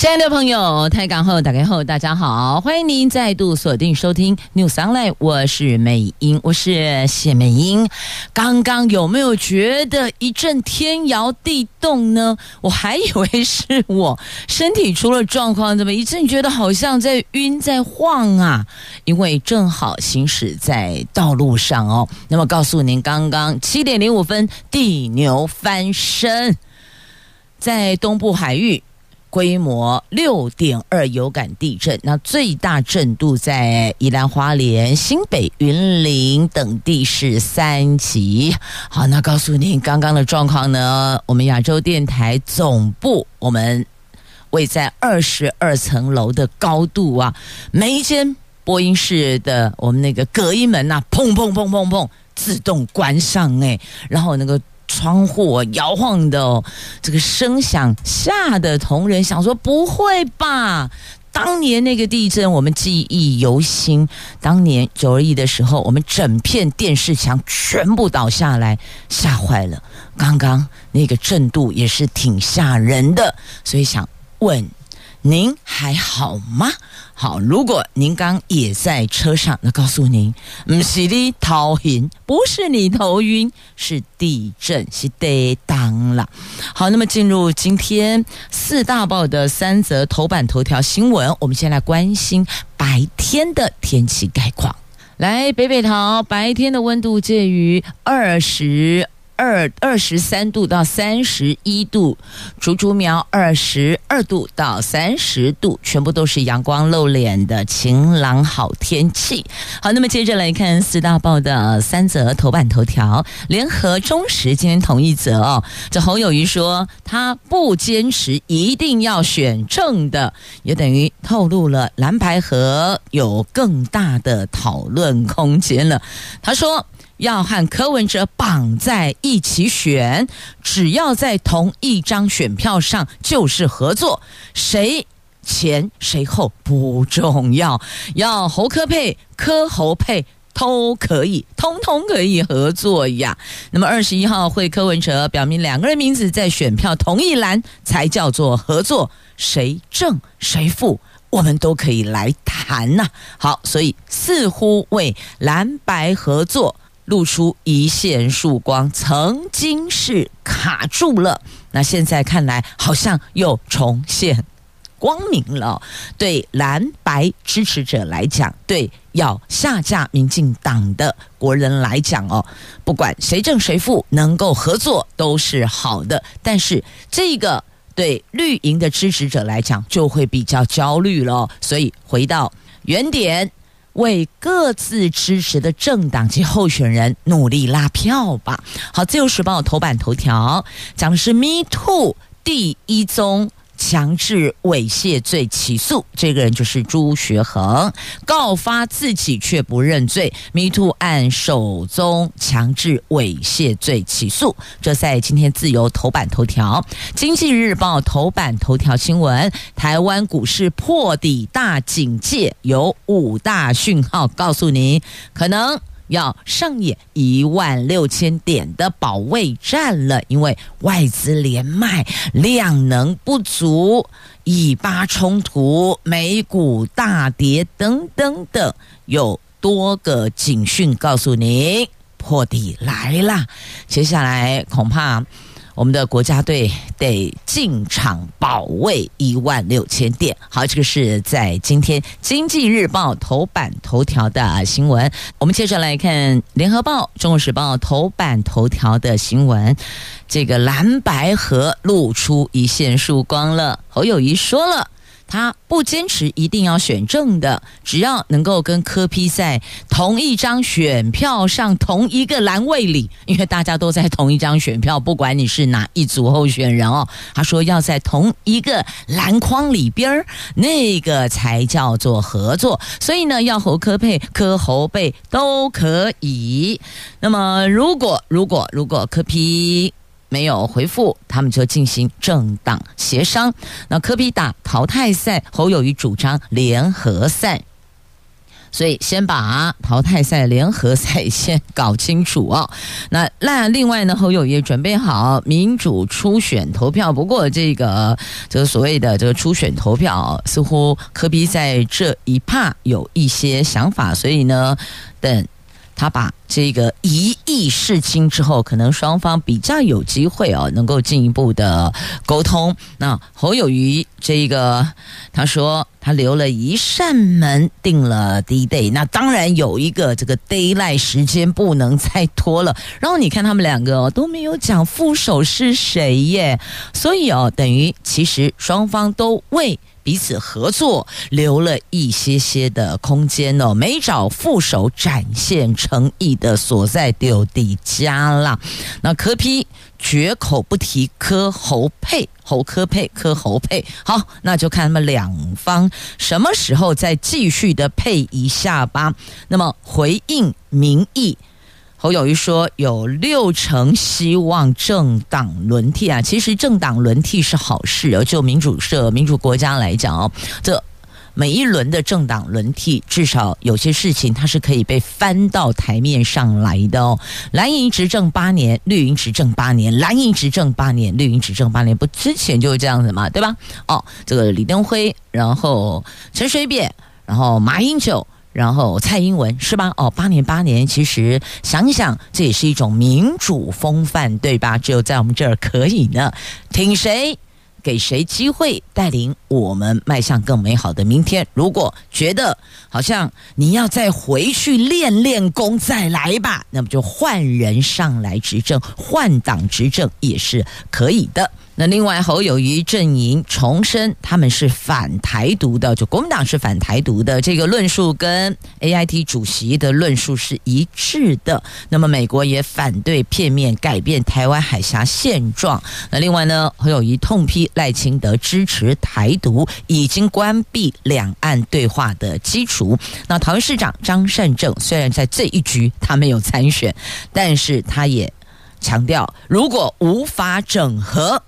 亲爱的朋友，台港后打开后，大家好，欢迎您再度锁定收听 News Online，我是美英，我是谢美英。刚刚有没有觉得一阵天摇地动呢？我还以为是我身体出了状况，怎么一阵觉得好像在晕在晃啊？因为正好行驶在道路上哦。那么告诉您，刚刚七点零五分，地牛翻身，在东部海域。规模六点二有感地震，那最大震度在宜兰花莲、新北、云林等地是三级。好，那告诉您刚刚的状况呢？我们亚洲电台总部，我们位在二十二层楼的高度啊，每一间播音室的我们那个隔音门呐、啊，砰砰砰砰砰，自动关上哎，然后那个。窗户摇晃的哦，这个声响吓得同仁想说：不会吧？当年那个地震我们记忆犹新。当年九二一的时候，我们整片电视墙全部倒下来，吓坏了。刚刚那个震度也是挺吓人的，所以想问。您还好吗？好，如果您刚也在车上，那告诉您，不是你头晕，不是你头晕，是地震，是得当了。好，那么进入今天四大报的三则头版头条新闻，我们先来关心白天的天气概况。来，北北桃白天的温度介于二十。二二十三度到三十一度，竹竹苗二十二度到三十度，全部都是阳光露脸的晴朗好天气。好，那么接着来看四大报的三则头版头条，联合中时今天同一则哦。这侯友谊说他不坚持一定要选正的，也等于透露了蓝白合有更大的讨论空间了。他说。要和柯文哲绑在一起选，只要在同一张选票上就是合作，谁前谁后不重要，要侯柯配、柯侯配都可以，通通可以合作呀。那么二十一号会柯文哲表明两个人名字在选票同一栏才叫做合作，谁正谁负我们都可以来谈呐、好，所以似乎为蓝白合作。露出一线曙光，曾经是卡住了，那现在看来好像又重现光明了。对蓝白支持者来讲，对要下架民进党的国人来讲哦，不管谁正谁负，能够合作都是好的。但是这个对绿营的支持者来讲，就会比较焦虑了。所以回到原点。为各自支持的政党及候选人努力拉票吧。好，《自由时报》头版头条讲的是 “Me Too” 第一宗。强制猥亵罪起诉，这个人就是朱学恒，告发自己却不认罪。Me To 案首宗强制猥亵罪起诉，这在今天自由头版头条，《经济日报》头版头条新闻：台湾股市破底大警戒，有五大讯号告诉您，可能。要上演一万六千点的保卫战了，因为外资连卖，量能不足，以巴冲突，美股大跌，等等等，有多个警讯告诉您，破底来了。接下来恐怕。我们的国家队得进场保卫一万六千点。好，这个是在今天《经济日报》头版头条的新闻。我们接着来看《联合报》《中国时报》头版头条的新闻。这个蓝白河露出一线曙光了。侯友谊说了。他不坚持一定要选正的，只要能够跟柯 P 在同一张选票上、同一个栏位里，因为大家都在同一张选票，不管你是哪一组候选人哦。他说要在同一个篮筐里边儿，那个才叫做合作。所以呢，要侯柯配、柯侯配都可以。那么，如果如果如果柯 P 没有回复，他们就进行政党协商。那科比打淘汰赛，侯友谊主张联合赛。所以先把淘汰赛、联合赛先搞清楚哦。那那另外呢，侯友谊准备好民主初选投票。不过这个这个所谓的这个初选投票，似乎科比在这一趴有一些想法。所以呢，等。他把这个一意释清之后，可能双方比较有机会哦，能够进一步的沟通。那侯友谊这个他说他留了一扇门，定了 D-Day，那当然有一个这个 Daylight 时间不能再拖了。然后你看他们两个哦都没有讲副手是谁耶，所以哦等于其实双方都为。彼此合作留了一些些的空间哦，没找副手展现诚意的所在丢底家了。那柯 P 绝口不提柯侯配，侯柯配，柯侯配。好，那就看他们两方什么时候再继续的配一下吧。那么回应民意。侯友宜说有六成希望政党轮替啊，其实政党轮替是好事哦。就民主社、民主国家来讲哦，这每一轮的政党轮替，至少有些事情它是可以被翻到台面上来的哦。蓝营执政八年，绿营执政八年，蓝营执政八年，绿营执政八年，不之前就是这样子嘛，对吧？哦，这个李登辉，然后陈水扁，然后马英九。然后蔡英文是吧？哦，八年八年，其实想一想，这也是一种民主风范，对吧？只有在我们这儿可以呢。挺谁，给谁机会带领我们迈向更美好的明天？如果觉得好像你要再回去练练功再来吧，那么就换人上来执政，换党执政也是可以的。那另外，侯友谊阵营重申他们是反台独的，就国民党是反台独的这个论述，跟 AIT 主席的论述是一致的。那么，美国也反对片面改变台湾海峡现状。那另外呢，侯友谊痛批赖清德支持台独，已经关闭两岸对话的基础。那桃园市长张善政虽然在这一局他没有参选，但是他也强调，如果无法整合。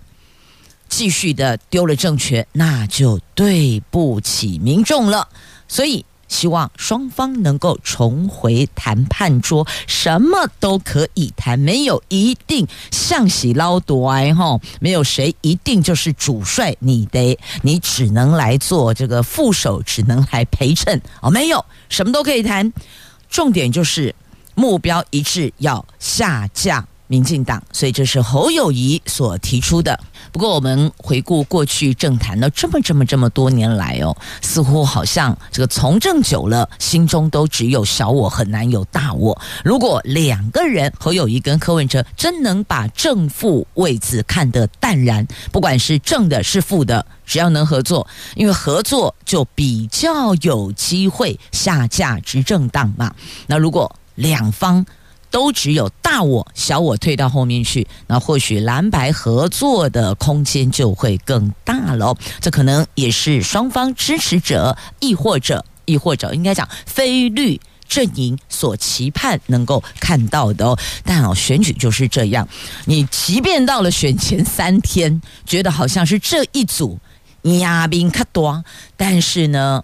继续的丢了政权，那就对不起民众了。所以希望双方能够重回谈判桌，什么都可以谈，没有一定向喜捞夺哈，没有谁一定就是主帅，你得你只能来做这个副手，只能来陪衬哦，没有什么都可以谈，重点就是目标一致，要下降民进党，所以这是侯友谊所提出的。不过，我们回顾过去政坛呢，这么这么这么多年来哦，似乎好像这个从政久了，心中都只有小我，很难有大我。如果两个人侯友谊跟柯文哲真能把正负位置看得淡然，不管是正的是负的，只要能合作，因为合作就比较有机会下架执政党嘛。那如果两方，都只有大我，小我退到后面去，那或许蓝白合作的空间就会更大喽。这可能也是双方支持者，亦或者亦或者应该讲非绿阵营所期盼能够看到的哦。但哦，选举就是这样，你即便到了选前三天，觉得好像是这一组压兵卡多，但是呢，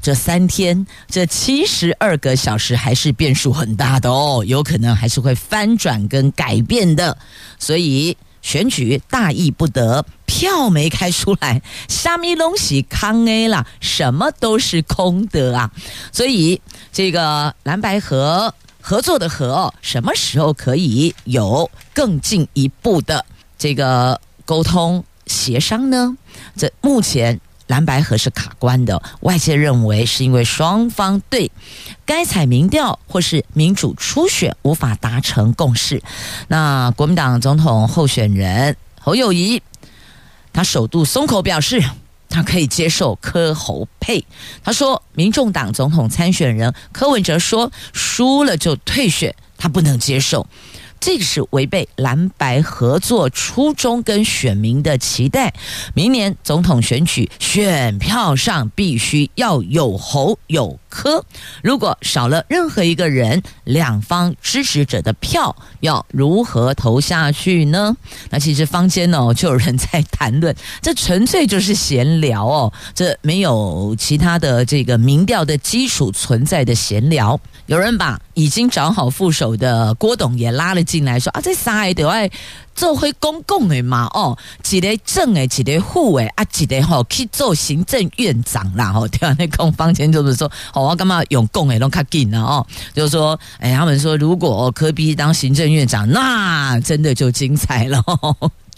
这三天，这七十二个小时还是变数很大的哦，有可能还是会翻转跟改变的。所以选举大意不得，票没开出来，虾米东西康 A 啦，什么都是空的啊。所以这个蓝白合合作的合，什么时候可以有更进一步的这个沟通协商呢？这目前。蓝白合是卡关的，外界认为是因为双方对该采民调或是民主初选无法达成共识。那国民党总统候选人侯友谊，他首度松口表示，他可以接受柯侯配。他说，民众党总统参选人柯文哲说输了就退选，他不能接受。这是违背蓝白合作初衷跟选民的期待。明年总统选举选票上必须要有侯有柯，如果少了任何一个人，两方支持者的票要如何投下去呢？那其实坊间哦，就有人在谈论，这纯粹就是闲聊哦，这没有其他的这个民调的基础存在的闲聊。有人把已经找好副手的郭董也拉了进来，说啊，这三个爱做回公共的嘛，哦，一个正的，一个副的，啊，一个吼去做行政院长啦，吼，对啊，那空房间就是说，哦，我干嘛用公的拢较紧了？哦，就是说，哎，他们说如果科比当行政院长，那真的就精彩了。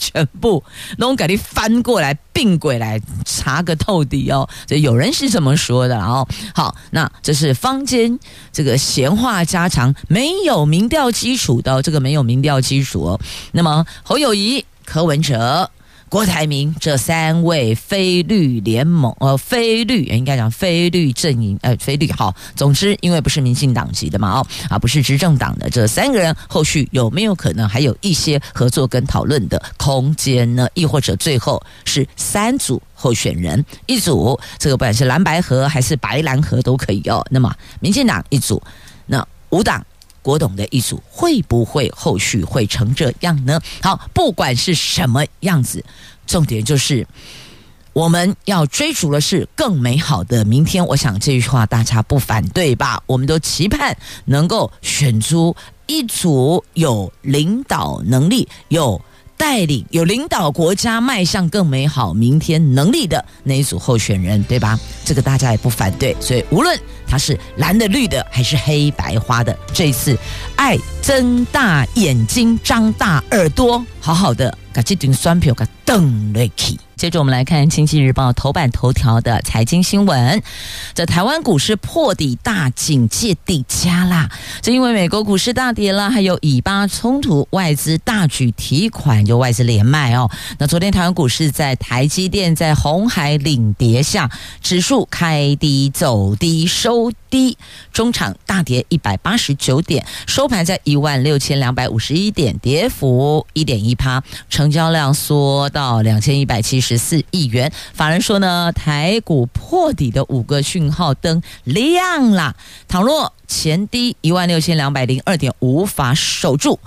全部那我给你翻过来并轨来查个透底哦，这有人是这么说的哦。好，那这是坊间这个闲话家常，没有民调基础的这个没有民调基础哦。那么侯友谊、柯文哲。郭台铭这三位非绿联盟，呃，非绿应该讲非绿阵营，呃，非绿好。总之，因为不是民进党籍的嘛，哦，啊，不是执政党的这三个人，后续有没有可能还有一些合作跟讨论的空间呢？亦或者最后是三组候选人，一组这个不管是蓝白合还是白蓝合都可以哦。那么民进党一组，那五党。国董的一组会不会后续会成这样呢？好，不管是什么样子，重点就是我们要追逐的是更美好的明天。我想这句话大家不反对吧？我们都期盼能够选出一组有领导能力、有带领、有领导国家迈向更美好明天能力的那一组候选人，对吧？这个大家也不反对，所以无论。他是蓝的、绿的还是黑白花的？这一次，爱睁大眼睛、张大耳朵，好好的，把这顶双票给瞪了起。接着我们来看《经济日报》头版头条的财经新闻：这台湾股市破底大警戒底加啦！这因为美国股市大跌了，还有以巴冲突，外资大举提款，就外资连卖哦。那昨天台湾股市在台积电在红海领跌下，指数开低走低收低，中场大跌一百八十九点，收盘在一万六千两百五十一点，跌幅一点一趴，成交量缩到两千一百七十。十四亿元，法人说呢，台股破底的五个讯号灯亮了。倘若前低一万六千两百零二点无法守住，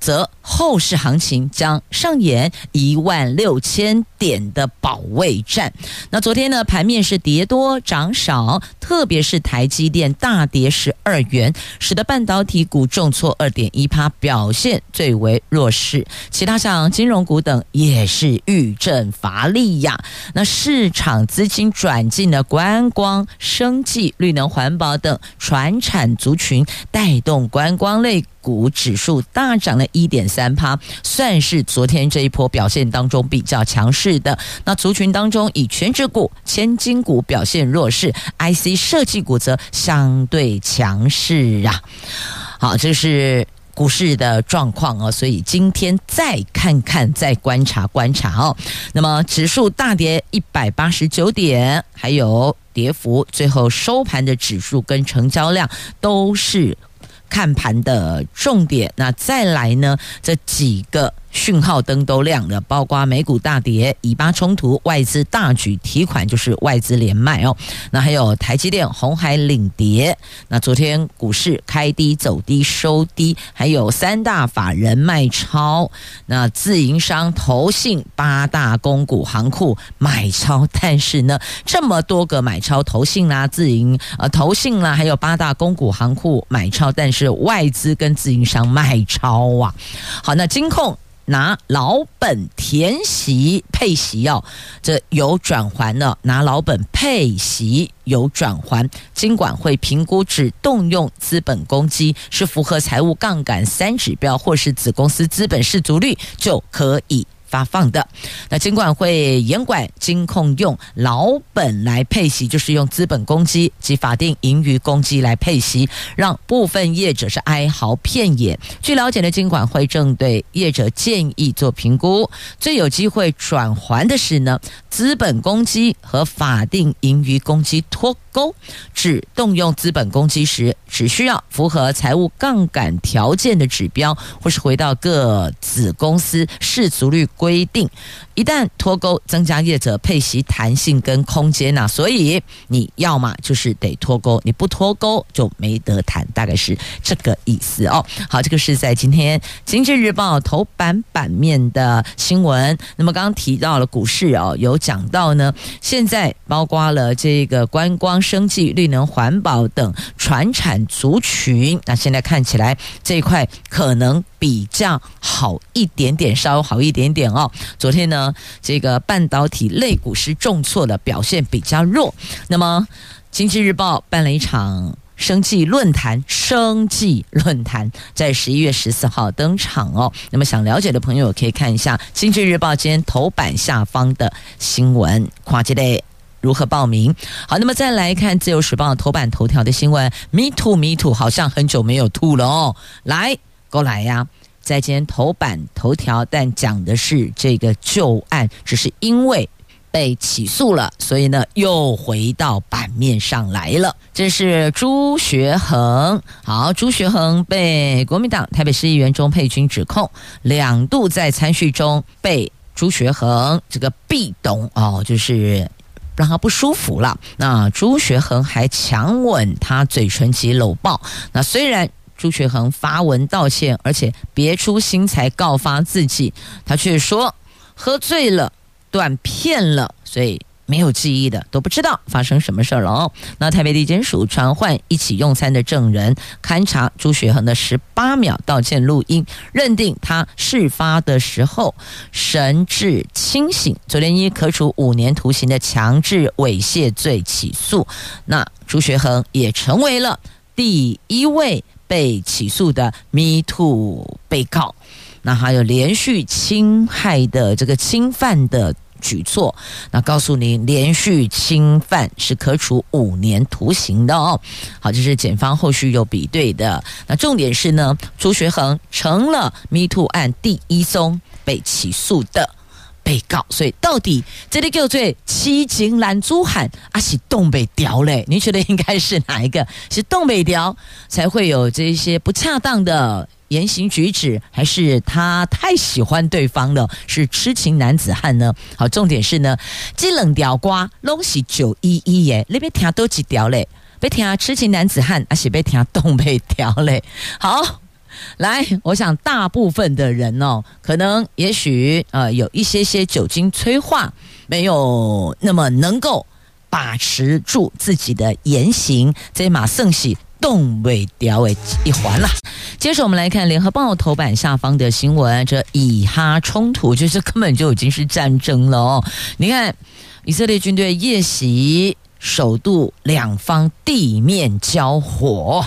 则后市行情将上演一万六千点的保卫战。那昨天呢，盘面是跌多涨少，特别是台积电大跌十二元，使得半导体股重挫二点一趴，表现最为弱势。其他像金融股等也是遇震乏力呀。那市场资金转进了观光、生技、绿能环保等传产族群，带动观光类股指数大涨了一点三趴，算是昨天这一波表现当中比较强势的。那族群当中，以全指股、千金股表现弱势，IC 设计股则相对强势啊。好，这是股市的状况哦。所以今天再看看，再观察观察哦。那么指数大跌一百八十九点，还有跌幅，最后收盘的指数跟成交量都是。看盘的重点，那再来呢？这几个。讯号灯都亮了，包括美股大跌、以巴冲突、外资大举提款，就是外资连卖哦。那还有台积电、红海领跌。那昨天股市开低走低收低，还有三大法人卖超。那自营商、投信、八大公股行库买超，但是呢，这么多个买超，投信啦、自营呃投信啦，还有八大公股行库买超，但是外资跟自营商卖超啊。好，那金控。拿老本填息配息哦，这有转还的。拿老本配息有转还，金管会评估只动用资本公积是符合财务杠杆三指标，或是子公司资本市足率就可以。发放的，那金管会严管金控用老本来配息，就是用资本公积及法定盈余公积来配息，让部分业者是哀嚎遍野。据了解呢金管会正对业者建议做评估，最有机会转还的是呢，资本公积和法定盈余公积脱钩，只动用资本公积时，只需要符合财务杠杆条件的指标，或是回到各子公司市足率规定。一旦脱钩，增加业者配息弹性跟空间呐，所以你要嘛就是得脱钩，你不脱钩就没得谈，大概是这个意思哦。好，这个是在今天《经济日报》头版版面的新闻。那么刚刚提到了股市哦，有讲到呢，现在包括了这个观光、生技、绿能、环保等传产族群，那现在看起来这一块可能比较好一点点，稍微好一点点哦。昨天呢，这个半导体类股是重挫的，表现比较弱。那么，《经济日报》办了一场生技论坛，生技论坛在十一月十四号登场哦。那么，想了解的朋友可以看一下《经济日报》今天头版下方的新闻，跨界的如何报名？好，那么再来看《自由时报》头版头条的新闻，Me too，Me too，好像很久没有吐了哦。来，过来呀！在今天头版头条，但讲的是这个旧案，只是因为被起诉了，所以呢又回到版面上来了。这是朱学恒，好，朱学恒被国民党台北市议员钟佩君指控两度在餐叙中被朱学恒这个壁咚哦，就是让他不舒服了。那朱学恒还强吻他嘴唇及搂抱。那虽然。朱学恒发文道歉，而且别出心裁告发自己，他却说喝醉了、断片了，所以没有记忆的都不知道发生什么事儿了哦。那台北地检署传唤一起用餐的证人勘查朱学恒的十八秒道歉录音，认定他事发的时候神志清醒。昨天以可处五年徒刑的强制猥亵罪起诉，那朱学恒也成为了第一位。被起诉的 Me Too 被告，那还有连续侵害的这个侵犯的举措，那告诉你，连续侵犯是可处五年徒刑的哦。好，这是检方后续有比对的。那重点是呢，朱学恒成了 Me Too 案第一宗被起诉的。被告，所以到底这里叫做欺警拦阻喊，还是东北调嘞？你觉得应该是哪一个？是东北调才会有这些不恰当的言行举止，还是他太喜欢对方了，是痴情男子汉呢？好，重点是呢，这两条瓜拢是九一一耶，那边听都几条嘞？别听痴情男子汉，还是别听东北调嘞？好。来，我想大部分的人哦，可能也许呃有一些些酒精催化，没有那么能够把持住自己的言行，这马圣喜动未掉为一环了。接着我们来看联合报头版下方的新闻，这以哈冲突就是根本就已经是战争了哦。你看以色列军队夜袭首都，两方地面交火。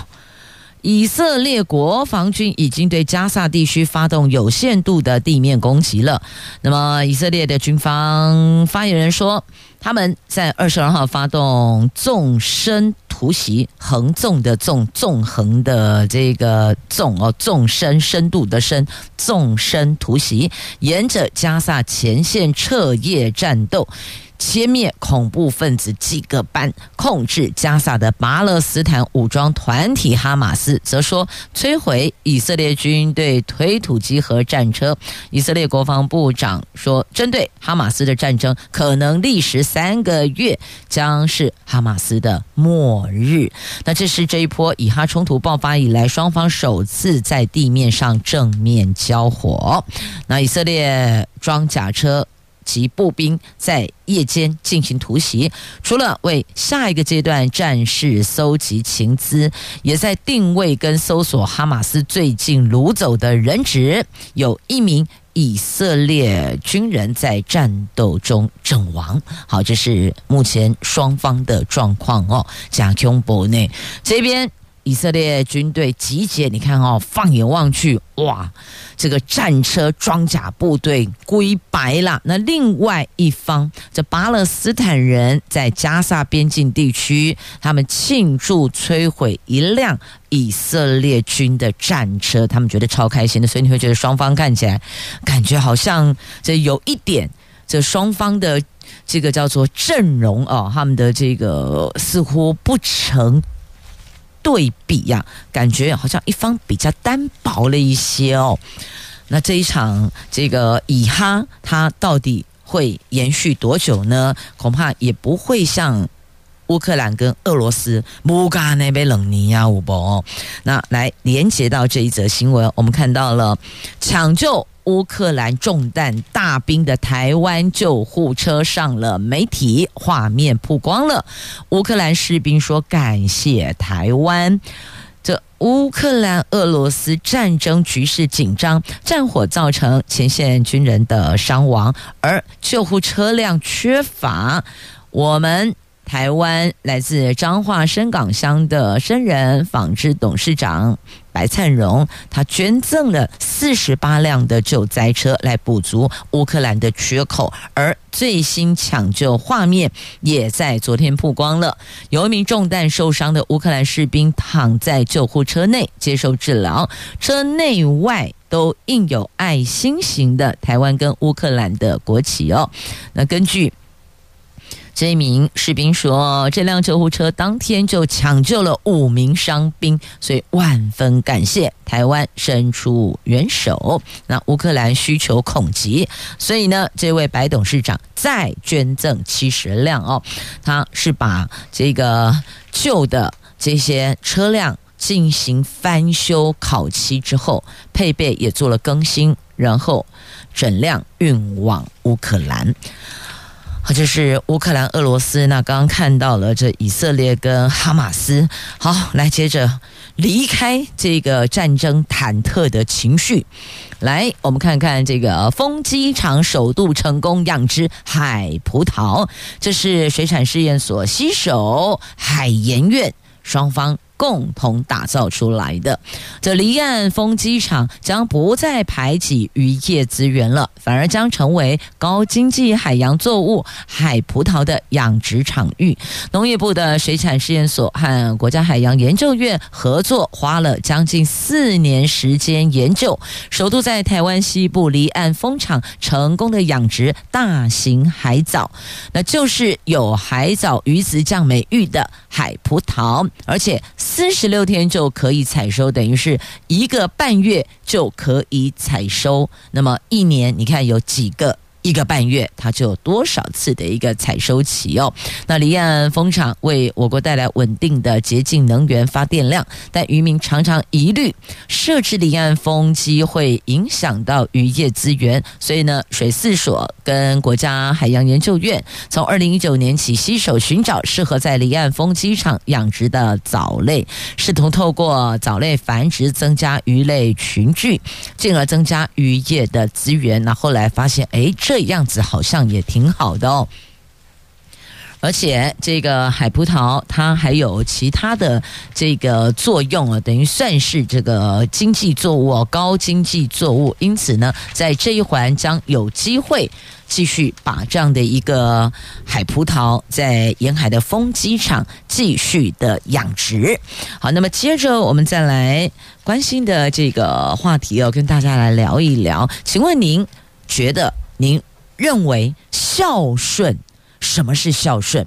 以色列国防军已经对加萨地区发动有限度的地面攻击了。那么，以色列的军方发言人说，他们在二十二号发动纵深突袭，横纵的纵，纵横的这个纵哦，纵深深度的深，纵深突袭，沿着加萨前线彻夜战斗。歼灭恐怖分子几个班，控制加萨的巴勒斯坦武装团体哈马斯，则说摧毁以色列军队推土机和战车。以色列国防部长说，针对哈马斯的战争可能历时三个月，将是哈马斯的末日。那这是这一波以哈冲突爆发以来，双方首次在地面上正面交火。那以色列装甲车。及步兵在夜间进行突袭，除了为下一个阶段战事搜集情资，也在定位跟搜索哈马斯最近掳走的人质。有一名以色列军人在战斗中阵亡。好，这是目前双方的状况哦。贾琼博内这边。以色列军队集结，你看哦，放眼望去，哇，这个战车装甲部队归白了。那另外一方，这巴勒斯坦人在加萨边境地区，他们庆祝摧毁一辆以色列军的战车，他们觉得超开心的。所以你会觉得双方看起来感觉好像这有一点这双方的这个叫做阵容哦，他们的这个似乎不成对比呀、感觉好像一方比较单薄了一些哦。那这一场这个以哈，它到底会延续多久呢？恐怕也不会像乌克兰跟俄罗斯木嘎那边冷尼亚五波。那来连接到这一则新闻，我们看到了抢救乌克兰中弹大兵的台湾救护车上了媒体画面曝光了，乌克兰士兵说感谢台湾。这乌克兰俄罗斯战争局势紧张，战火造成前线军人的伤亡，而救护车辆缺乏。我们台湾来自彰化深港乡的生人纺织董事长。白灿荣，他捐赠了四十八辆的救灾车来补足乌克兰的缺口，而最新抢救画面也在昨天曝光了。有一名中弹受伤的乌克兰士兵躺在救护车内接受治疗，车内外都印有爱心型的台湾跟乌克兰的国旗哦。那根据。这名士兵说：“这辆救护车当天就抢救了五名伤兵，所以万分感谢台湾伸出援手。那乌克兰需求恐急，所以呢，这位白董事长再捐赠七十辆哦。他是把这个旧的这些车辆进行翻修烤漆之后，配备也做了更新，然后整辆运往乌克兰。”这是乌克兰、俄罗斯。那刚刚看到了这以色列跟哈马斯。好，来接着离开这个战争忐忑的情绪，来我们看看这个风机场首度成功养殖海葡萄。这是水产试验所携手海研院双方。共同打造出来的这离岸风机场将不再排挤渔业资源了，反而将成为高经济海洋作物海葡萄的养殖场域。农业部的水产试验所和国家海洋研究院合作，花了将近四年时间研究，首度在台湾西部离岸风场成功的养殖大型海藻，那就是有海藻鱼子酱美誉的海葡萄，而且。四十六天就可以采收，等于是一个半月就可以采收。那么一年，你看有几个？一个半月，它就有多少次的一个采收期哦？那离岸风场为我国带来稳定的洁净能源发电量，但渔民常常疑虑设置离岸风机会影响到渔业资源，所以呢，水四所跟国家海洋研究院从二零一九年起携手寻找适合在离岸风机场养殖的藻类，试图透过藻类繁殖增加鱼类群聚，进而增加渔业的资源。那后来发现，哎，这样子好像也挺好的哦，而且这个海葡萄它还有其他的这个作用啊，等于算是这个经济作物哦，高经济作物。因此呢，在这一环将有机会继续把这样的一个海葡萄在沿海的风机场继续的养殖。好，那么接着我们再来关心的这个话题哦，跟大家来聊一聊。请问您觉得？您认为孝顺，什么是孝顺？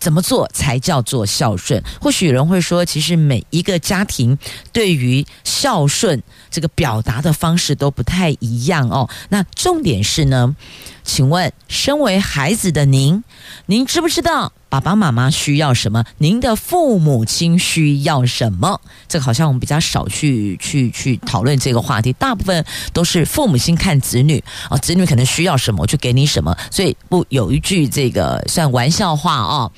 怎么做才叫做孝顺？或许有人会说，其实每一个家庭对于孝顺这个表达的方式都不太一样哦。那重点是呢？请问，身为孩子的您，您知不知道爸爸妈妈需要什么？您的父母亲需要什么？这个好像我们比较少去去去讨论这个话题，大部分都是父母亲看子女啊，子女可能需要什么，我就给你什么。所以不有一句这个算玩笑话啊。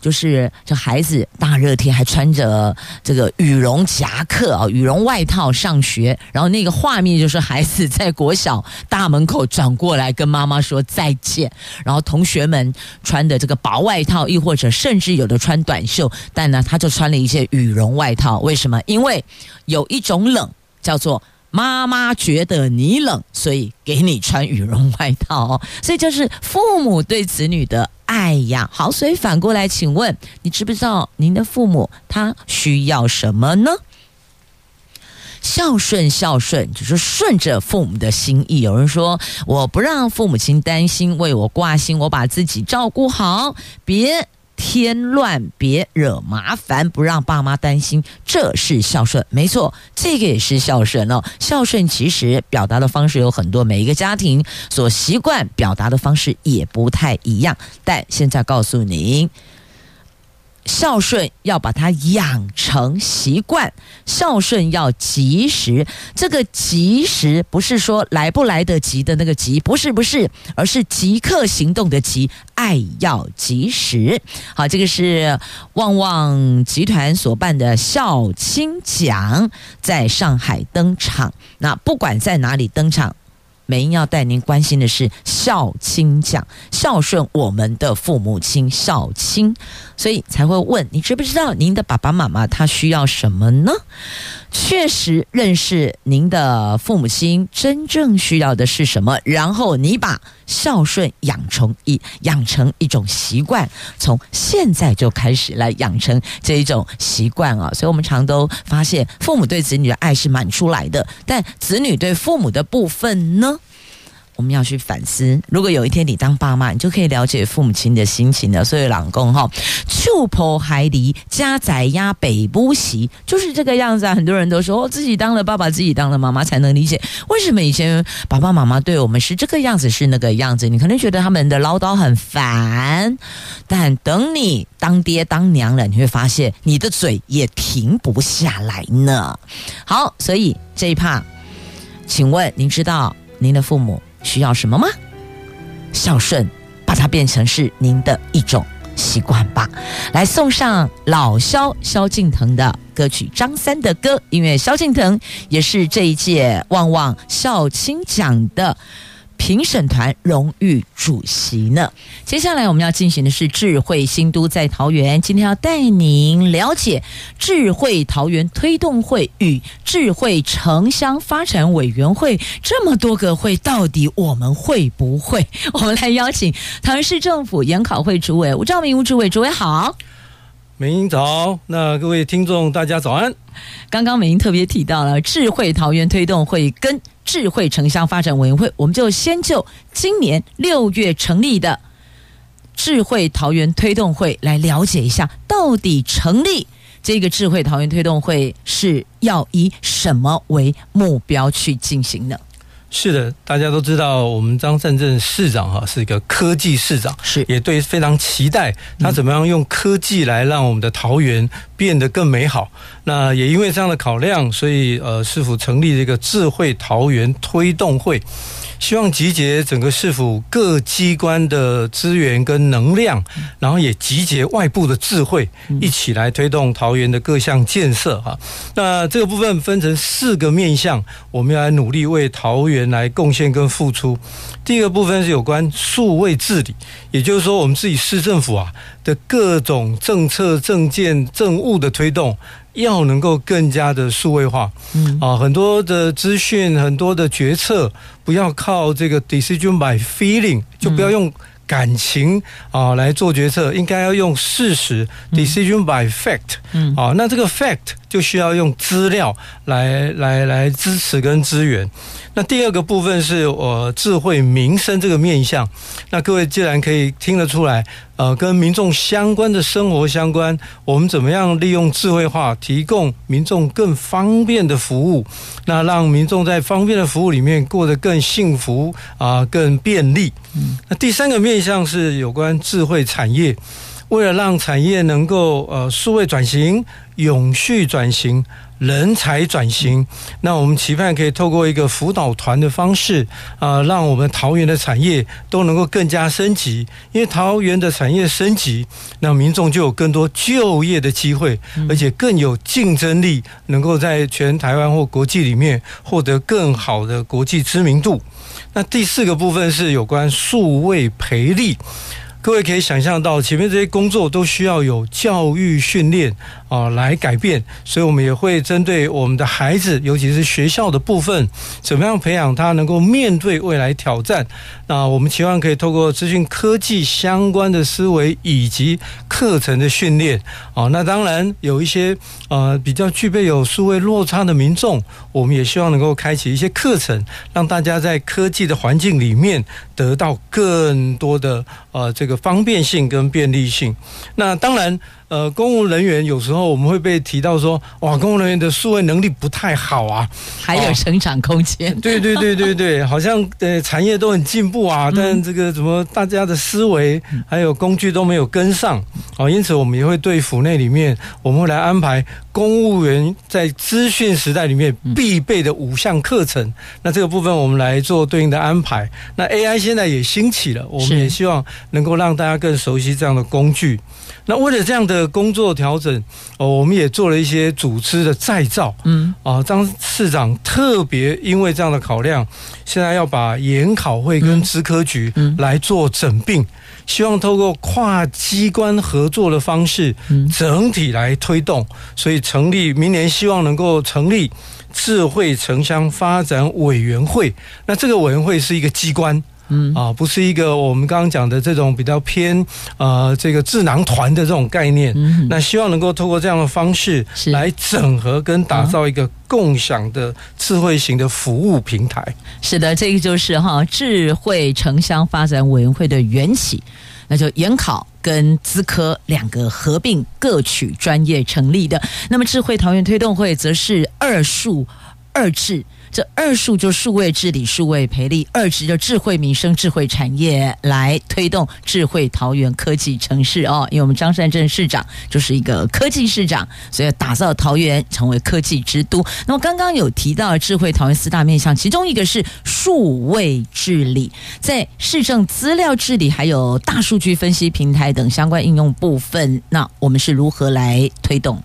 就是这孩子大热天还穿着这个羽绒夹克啊，羽绒外套上学，然后那个画面就是孩子在国小大门口转过来跟妈妈说再见，然后同学们穿的这个薄外套，亦或者甚至有的穿短袖，但呢他就穿了一些羽绒外套，为什么？因为有一种冷叫做妈妈觉得你冷，所以给你穿羽绒外套哦，所以就是父母对子女的。哎呀，好，所以反过来，请问你知不知道您的父母他需要什么呢？孝顺孝顺，就是顺着父母的心意。有人说，我不让父母亲担心，为我挂心，我把自己照顾好，别。添乱，别惹麻烦，不让爸妈担心，这是孝顺，没错，这个也是孝顺哦。孝顺其实表达的方式有很多，每一个家庭所习惯表达的方式也不太一样。但现在告诉您。孝顺要把它养成习惯，孝顺要及时。这个及时不是说来不来得及的那个及，不是不是，而是即刻行动的急，爱要及时。好，这个是旺旺集团所办的孝亲奖，在上海登场。那不管在哪里登场。美英要带您关心的是孝亲奖，孝顺我们的父母亲，孝亲，所以才会问你知不知道您的爸爸妈妈他需要什么呢？确实认识您的父母亲真正需要的是什么，然后你把孝顺养成一养成一种习惯，从现在就开始来养成这一种习惯啊！所以我们常都发现，父母对子女的爱是满出来的，但子女对父母的部分呢？我们要去反思，如果有一天你当爸妈，你就可以了解父母亲的心情了。所以老公哈，触破海离家仔压北不喜，就是这个样子啊。很多人都说，自己当了爸爸，自己当了妈妈才能理解为什么以前爸爸妈妈对我们是这个样子，是那个样子。你可能觉得他们的唠叨很烦，但等你当爹当娘了，你会发现你的嘴也停不下来呢。好，所以这一趴，请问您知道您的父母需要什么吗？孝顺，把它变成是您的一种习惯吧。来送上老萧萧敬腾的歌曲《张三的歌》，因为萧敬腾也是这一届旺旺校青奖的。评审团荣誉主席呢？接下来我们要进行的是智慧新都在桃园。今天要带您了解智慧桃园推动会与智慧城乡发展委员会这么多个会，到底我们会不会？我们来邀请桃园市政府研考会主委吴兆明吴主委，主委好。美英早，那各位听众大家早安。刚刚美英特别提到了智慧桃园推动会跟智慧城乡发展委员会，我们就先就今年六月成立的智慧桃园推动会来了解一下，到底成立这个智慧桃园推动会是要以什么为目标去进行呢？是的，大家都知道，我们张善政市长哈是一个科技市长，是也对非常期待他怎么样用科技来让我们的桃园变得更美好。那也因为这样的考量，所以呃，市府成立这个智慧桃园推动会。希望集结整个市府各机关的资源跟能量，然后也集结外部的智慧，一起来推动桃园的各项建设哈。那这个部分分成四个面向，我们要来努力为桃园来贡献跟付出。第一个部分是有关数位治理，也就是说，我们自己市政府啊的各种政策、政见、政务的推动。要能够更加的数位化，嗯。啊，很多的资讯，很多的决策，不要靠这个 decision by feeling，就不要用感情啊来做决策，应该要用事实 decision by fact，嗯。啊，那这个 fact 就需要用资料来来来支持跟支援。那第二个部分是呃智慧民生这个面向，那各位既然可以听得出来，呃，跟民众相关的生活相关，我们怎么样利用智慧化提供民众更方便的服务，那让民众在方便的服务里面过得更幸福啊，更便利。那第三个面向是有关智慧产业，为了让产业能够呃数位转型、永续转型。人才转型，那我们期盼可以透过一个辅导团的方式啊，让我们桃园的产业都能够更加升级。因为桃园的产业升级，那民众就有更多就业的机会，而且更有竞争力，能够在全台湾或国际里面获得更好的国际知名度。那第四个部分是有关数位培力。各位可以想象到，前面这些工作都需要有教育训练啊来改变，所以我们也会针对我们的孩子，尤其是学校的部分，怎么样培养他能够面对未来挑战。那我们期望可以透过资讯科技相关的思维以及课程的训练啊，那当然有一些呃比较具备有数位落差的民众，我们也希望能够开启一些课程，让大家在科技的环境里面得到更多的呃这个方便性跟便利性。那当然。呃，公务人员有时候我们会被提到说，哇，公务人员的数位能力不太好啊，还有成长空间。哦。对对对对对，好像呃产业都很进步啊，但这个怎么大家的思维还有工具都没有跟上啊？因此我们也会对府内里面，我们会来安排公务员在资讯时代里面必备的五项课程。那这个部分我们来做对应的安排。那 AI 现在也兴起了，我们也希望能够让大家更熟悉这样的工具。那为了这样的工作调整，哦，我们也做了一些组织的再造。嗯，啊，张市长特别因为这样的考量，现在要把研考会跟资科局来做整并，希望透过跨机关合作的方式，整体来推动。所以成立明年，希望能够成立智慧城乡发展委员会。那这个委员会是一个机关。嗯啊，不是一个我们刚刚讲的这种比较偏呃这个智囊团的这种概念。嗯，那希望能够透过这样的方式来整合跟打造一个共享的智慧型的服务平台。是的，这个就是哈智慧城乡发展委员会的缘起，那就研考跟资科两个合并各取专业成立的。那么智慧桃园推动会则是二数二治。这二数就数位治理、数位培力，二治就智慧民生、智慧产业，来推动智慧桃园科技城市哦。因为我们张善政市长就是一个科技市长，所以打造桃园成为科技之都。那么刚刚有提到智慧桃园四大面向，其中一个是数位治理，在市政资料治理还有大数据分析平台等相关应用部分，那我们是如何来推动？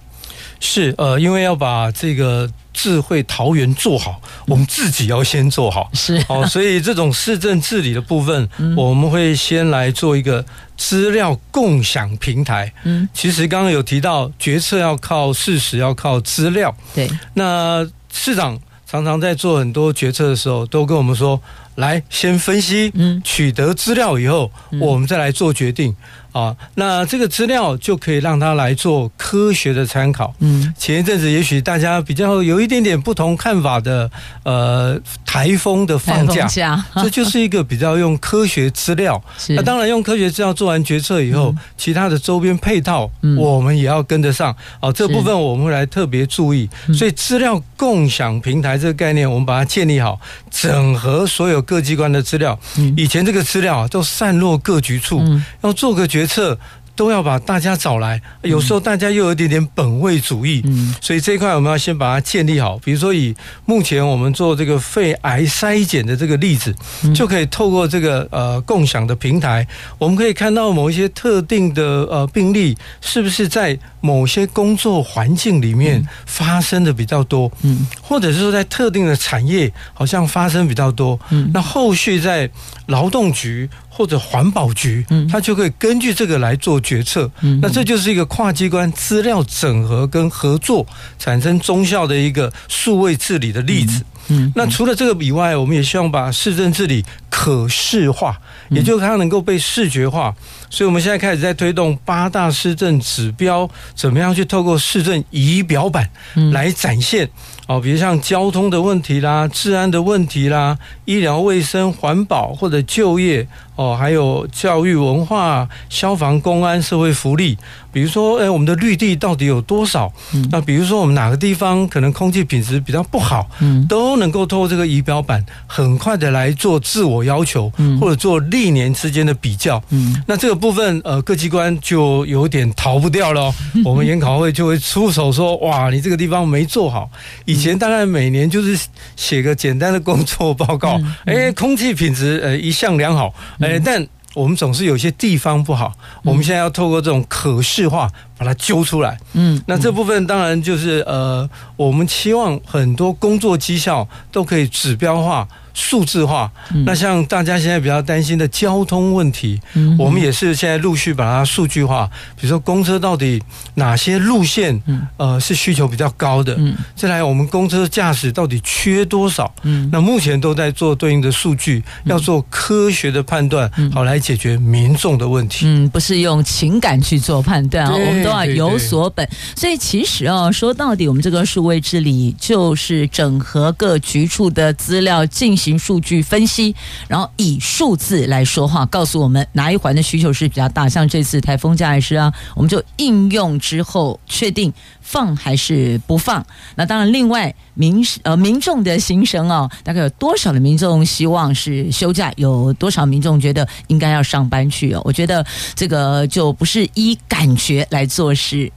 是呃，因为要把这个。智慧桃园做好，我们自己要先做好。是哦，所以这种市政治理的部分，我们会先来做一个资料共享平台。嗯，其实刚刚有提到，决策要靠事实，要靠资料。对，那市长常常在做很多决策的时候，都跟我们说：“来，先分析，嗯，取得资料以后，我们再来做决定。”啊，那这个资料就可以让他来做科学的参考。嗯，前一阵子也许大家比较有一点点不同看法的，呃，台风的放假，假 这就是一个比较用科学资料。那当然用科学资料做完决策以后，嗯、其他的周边配套，我们也要跟得上。哦、嗯，这部分我们会来特别注意。所以资料共享平台这个概念，我们把它建立好，整合所有各机关的资料。以前这个资料啊，都散落各局处，要做个决。决策都要把大家找来，有时候大家又有一点点本位主义，嗯，所以这一块我们要先把它建立好。比如说，以目前我们做这个肺癌筛检的这个例子，就可以透过这个呃共享的平台，我们可以看到某一些特定的呃病例是不是在某些工作环境里面发生的比较多，嗯，或者是说在特定的产业好像发生比较多，嗯，那后续在劳动局。或者环保局，它就可以根据这个来做决策。那这就是一个跨机关资料整合跟合作产生中效的一个数位治理的例子。嗯那除了这个以外，我们也希望把市政治理可视化，也就是它能够被视觉化。所以我们现在开始在推动八大市政指标，怎么样去透过市政仪表板来展现。哦，比如像交通的问题啦、治安的问题啦、医疗卫生、环保或者就业哦，还有教育文化、消防、公安、社会福利。比如说，哎，我们的绿地到底有多少？嗯、那比如说，我们哪个地方可能空气品质比较不好，嗯、都能够透过这个仪表板，很快的来做自我要求，嗯、或者做历年之间的比较。嗯、那这个部分，呃，各机关就有点逃不掉了。嗯、我们研考会就会出手说，哇，你这个地方没做好。以前大概每年就是写个简单的工作报告，哎、空气品质呃一向良好，哎，但。我们总是有些地方不好，我们现在要透过这种可视化把它揪出来。嗯，那这部分当然就是呃，我们期望很多工作绩效都可以指标化、数字化。嗯、那像大家现在比较担心的交通问题，嗯、我们也是现在陆续把它数据化。比如说公车到底哪些路线，呃，是需求比较高的？嗯，再来我们公车驾驶到底缺多少？嗯，那目前都在做对应的数据，嗯、要做科学的判断，嗯、好来解决民众的问题。嗯，不是用情感去做判断啊，我们都要有所本。所以其实哦，说到底，我们这个数位治理就是整合各局处的资料，进行行数据分析，然后以数字来说话，告诉我们哪一环的需求是比较大。像这次台风假也是啊，我们就应用之后确定放还是不放。那当然，另外民呃民众的心声啊，大概有多少的民众希望是休假，有多少民众觉得应该要上班去哦？我觉得这个就不是依感觉来做事。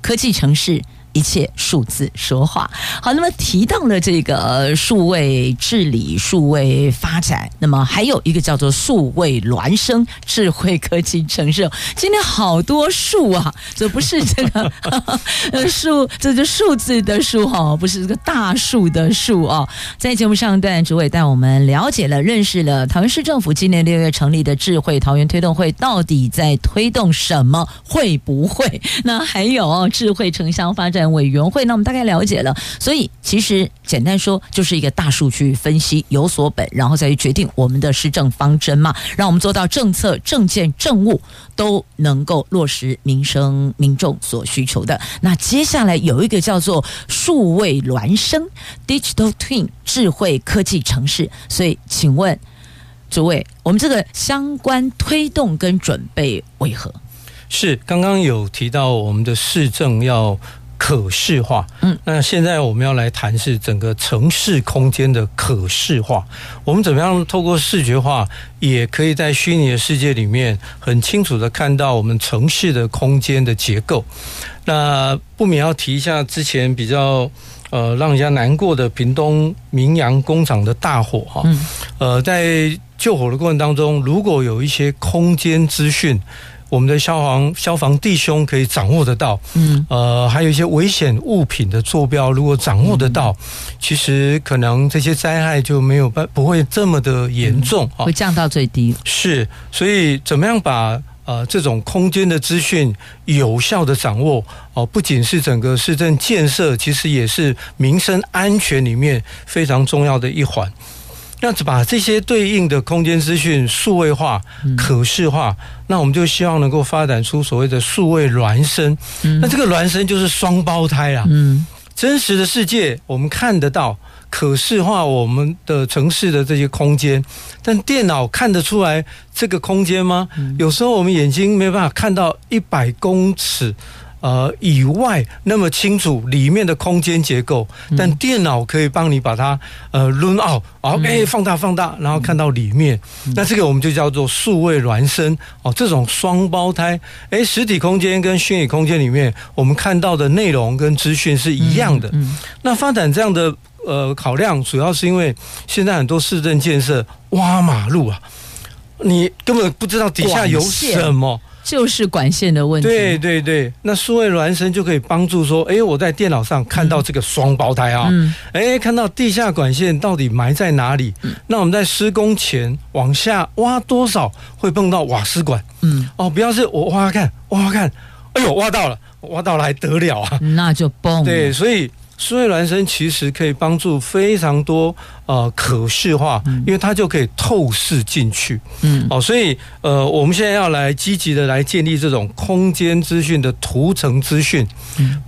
科技城市。一切数字说话。好，那么提到了这个数位治理、数位发展，那么还有一个叫做数位孪生智慧科技城市。今天好多数啊，这不是这个 数，这就数字的数哈，不是这个大数的数啊。在节目上段，主委带我们了解了、认识了桃园市政府今年六月成立的智慧桃园推动会，到底在推动什么？会不会？那还有智慧城乡发展。委员会，那我们大概了解了，所以其实简单说，就是一个大数据分析有所本，然后再去决定我们的施政方针嘛，让我们做到政策、政见、政务都能够落实民生民众所需求的。那接下来有一个叫做数位孪生 （Digital Twin） 智慧科技城市，所以请问诸位，我们这个相关推动跟准备为何？是刚刚有提到我们的市政要。可视化，嗯，那现在我们要来谈是整个城市空间的可视化。我们怎么样透过视觉化，也可以在虚拟的世界里面很清楚的看到我们城市的空间的结构。那不免要提一下之前比较呃让人家难过的屏东明扬工厂的大火哈，呃，在救火的过程当中，如果有一些空间资讯。我们的消防消防弟兄可以掌握得到，嗯，呃，还有一些危险物品的坐标，如果掌握得到，嗯、其实可能这些灾害就没有办不会这么的严重啊，会降到最低。是，所以怎么样把呃这种空间的资讯有效的掌握哦，不仅是整个市政建设，其实也是民生安全里面非常重要的一环。那把这些对应的空间资讯数位化、可视化，那我们就希望能够发展出所谓的数位孪生。那这个孪生就是双胞胎啊。嗯，真实的世界我们看得到，可视化我们的城市的这些空间，但电脑看得出来这个空间吗？有时候我们眼睛没办法看到一百公尺。呃，以外那么清楚里面的空间结构，但电脑可以帮你把它呃 run out，好，哎，放大放大，然后看到里面。那这个我们就叫做数位孪生哦，这种双胞胎，哎，实体空间跟虚拟空间里面，我们看到的内容跟资讯是一样的。那发展这样的呃考量，主要是因为现在很多市政建设挖马路啊，你根本不知道底下有什么。就是管线的问题。对对对，那数位孪生就可以帮助说，哎，我在电脑上看到这个双胞胎啊，嗯，哎，看到地下管线到底埋在哪里？嗯，那我们在施工前往下挖多少会碰到瓦斯管？嗯，哦，不要是我挖看挖看，哎呦，挖到了，挖到了还得了啊？那就崩。对，所以。数位孪生其实可以帮助非常多呃可视化，因为它就可以透视进去。嗯，哦，所以呃，我们现在要来积极的来建立这种空间资讯的图层资讯，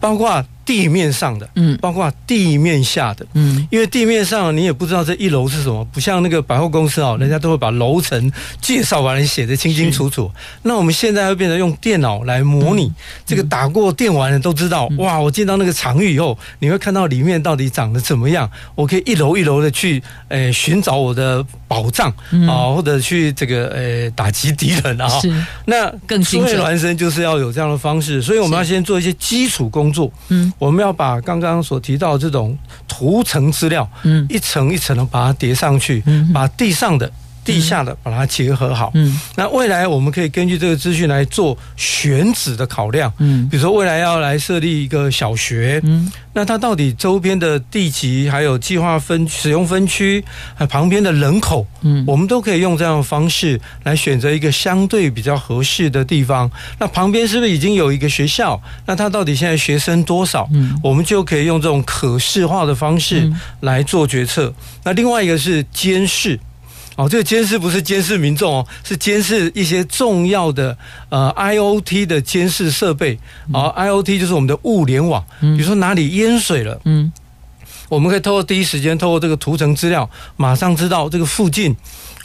包括。地面上的，嗯，包括地面下的，嗯，因为地面上你也不知道这一楼是什么，不像那个百货公司哦，人家都会把楼层介绍完，写的清清楚楚。那我们现在会变成用电脑来模拟，这个打过电玩的都知道，哇，我进到那个场域以后，你会看到里面到底长得怎么样，我可以一楼一楼的去，诶，寻找我的宝藏啊，或者去这个，呃，打击敌人啊。是，那更因为孪生就是要有这样的方式，所以我们要先做一些基础工作，嗯。我们要把刚刚所提到的这种图层资料，嗯，一层一层的把它叠上去，嗯，把地上的地下的把它结合好。嗯，那未来我们可以根据这个资讯来做选址的考量。嗯，比如说未来要来设立一个小学，嗯，那它到底周边的地级还有计划分使用分区，还旁边的人口，嗯，我们都可以用这样的方式来选择一个相对比较合适的地方。那旁边是不是已经有一个学校？那它到底现在学生多少？嗯，我们就可以用这种可视化的方式来做决策。那另外一个是监视。哦，这个监视不是监视民众哦，是监视一些重要的呃 IOT 的监视设备。啊、嗯、IOT 就是我们的物联网，比如说哪里淹水了，嗯，我们可以透过第一时间透过这个图层资料，马上知道这个附近。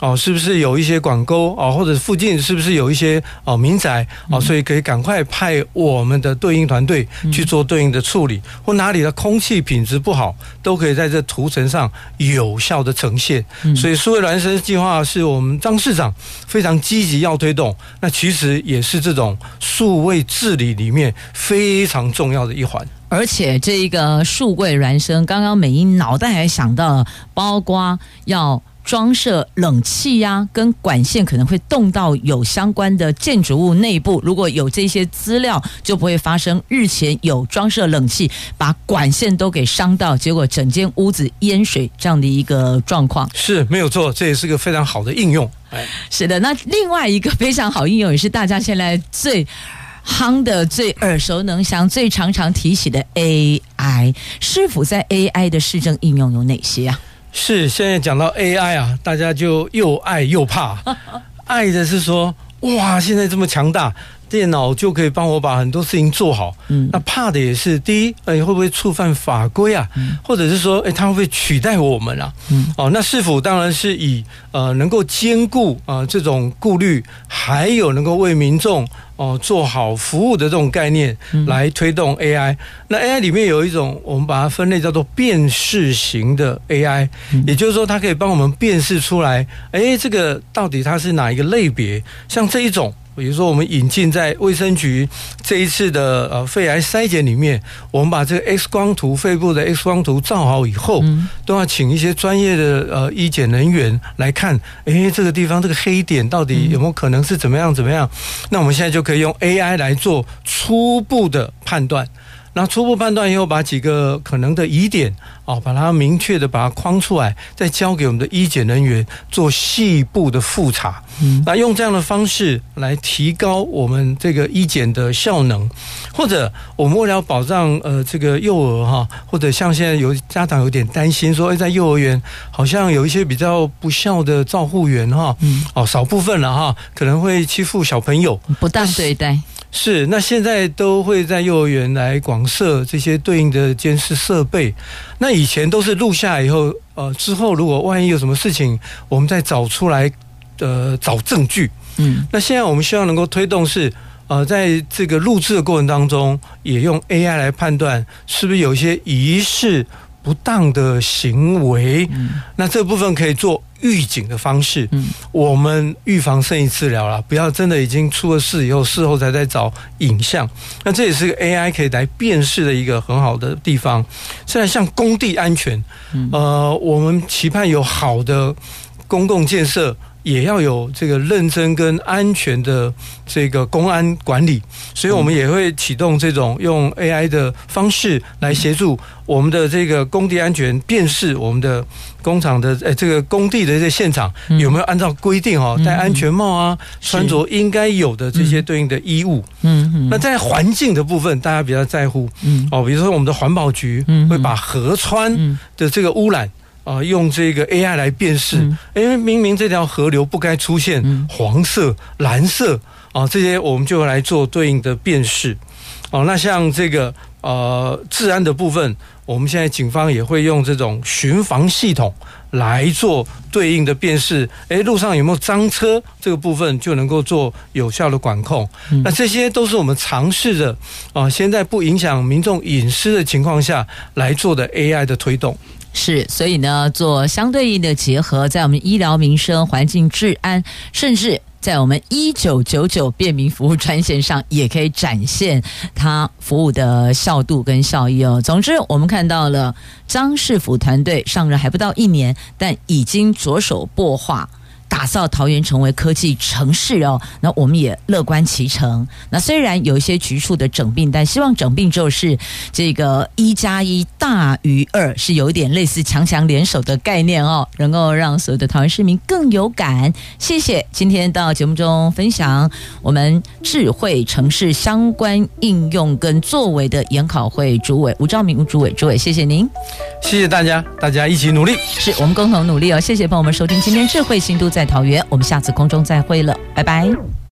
哦，是不是有一些管沟哦，或者附近是不是有一些哦民宅哦？所以可以赶快派我们的对应团队去做对应的处理，或哪里的空气品质不好，都可以在这图层上有效的呈现。所以数位孪生计划是我们张市长非常积极要推动，那其实也是这种数位治理里面非常重要的一环。而且这一个数位孪生，刚刚美英脑袋还想到了，包括要。装设冷气呀、啊，跟管线可能会动到有相关的建筑物内部。如果有这些资料，就不会发生日前有装设冷气把管线都给伤到，结果整间屋子淹水这样的一个状况。是没有错，这也是个非常好的应用。哎，是的。那另外一个非常好应用，也是大家现在最夯的、最耳熟能详、最常常提起的 AI。市府在 AI 的市政应用有哪些啊？是，现在讲到 AI 啊，大家就又爱又怕。爱的是说，哇，现在这么强大，电脑就可以帮我把很多事情做好。嗯，那怕的也是，第一，哎，会不会触犯法规啊？嗯，或者是说，哎，它会不会取代我们啊？嗯，哦，那是否当然是以呃能够兼顾啊、呃、这种顾虑，还有能够为民众。哦，做好服务的这种概念来推动 AI。嗯、那 AI 里面有一种，我们把它分类叫做辨识型的 AI，嗯、也就是说，它可以帮我们辨识出来，哎，这个到底它是哪一个类别？像这一种。比如说，我们引进在卫生局这一次的呃肺癌筛检里面，我们把这个 X 光图、肺部的 X 光图照好以后，都要请一些专业的呃医检人员来看，诶，这个地方这个黑点到底有没有可能是怎么样怎么样？那我们现在就可以用 AI 来做初步的判断。那初步判断以后，把几个可能的疑点哦，把它明确的把它框出来，再交给我们的医检人员做细部的复查。嗯，那用这样的方式来提高我们这个医检的效能，或者我们为了保障呃这个幼儿哈，或者像现在有家长有点担心说，哎，在幼儿园好像有一些比较不孝的照护员哈，嗯，哦，少部分了哈，可能会欺负小朋友，不当对待。是，那现在都会在幼儿园来广设这些对应的监视设备。那以前都是录下以后，呃，之后如果万一有什么事情，我们再找出来，呃，找证据。嗯，那现在我们希望能够推动是，呃，在这个录制的过程当中，也用 AI 来判断是不是有一些疑似不当的行为。嗯，那这部分可以做。预警的方式，嗯，我们预防胜于治疗了，不要真的已经出了事以后，事后才在找影像。那这也是个 AI 可以来辨识的一个很好的地方。现在像工地安全，呃，我们期盼有好的公共建设。也要有这个认真跟安全的这个公安管理，所以我们也会启动这种用 AI 的方式来协助我们的这个工地安全辨识，我们的工厂的呃这个工地的这现场有没有按照规定哦戴安全帽啊，穿着应该有的这些对应的衣物。嗯嗯。那在环境的部分，大家比较在乎，嗯哦，比如说我们的环保局会把河川的这个污染。啊，用这个 AI 来辨识，因为明明这条河流不该出现黄色、蓝色啊，这些我们就来做对应的辨识。哦，那像这个呃治安的部分，我们现在警方也会用这种巡防系统来做对应的辨识。诶，路上有没有脏车？这个部分就能够做有效的管控。那这些都是我们尝试着啊，现在不影响民众隐私的情况下来做的 AI 的推动。是，所以呢，做相对应的结合，在我们医疗民生、环境治安，甚至在我们一九九九便民服务专线上，也可以展现它服务的效度跟效益哦。总之，我们看到了张世府团队上任还不到一年，但已经着手擘画打造桃园成为科技城市哦，那我们也乐观其成。那虽然有一些局促的整并，但希望整并之后是这个一加一大于二，是有一点类似强强联手的概念哦，能够让所有的桃园市民更有感。谢谢今天到节目中分享我们智慧城市相关应用跟作为的研考会主委吴兆明吴主委，主委谢谢您，谢谢大家，大家一起努力，是我们共同努力哦。谢谢朋友们收听今天智慧新都在。桃园，我们下次空中再会了，拜拜。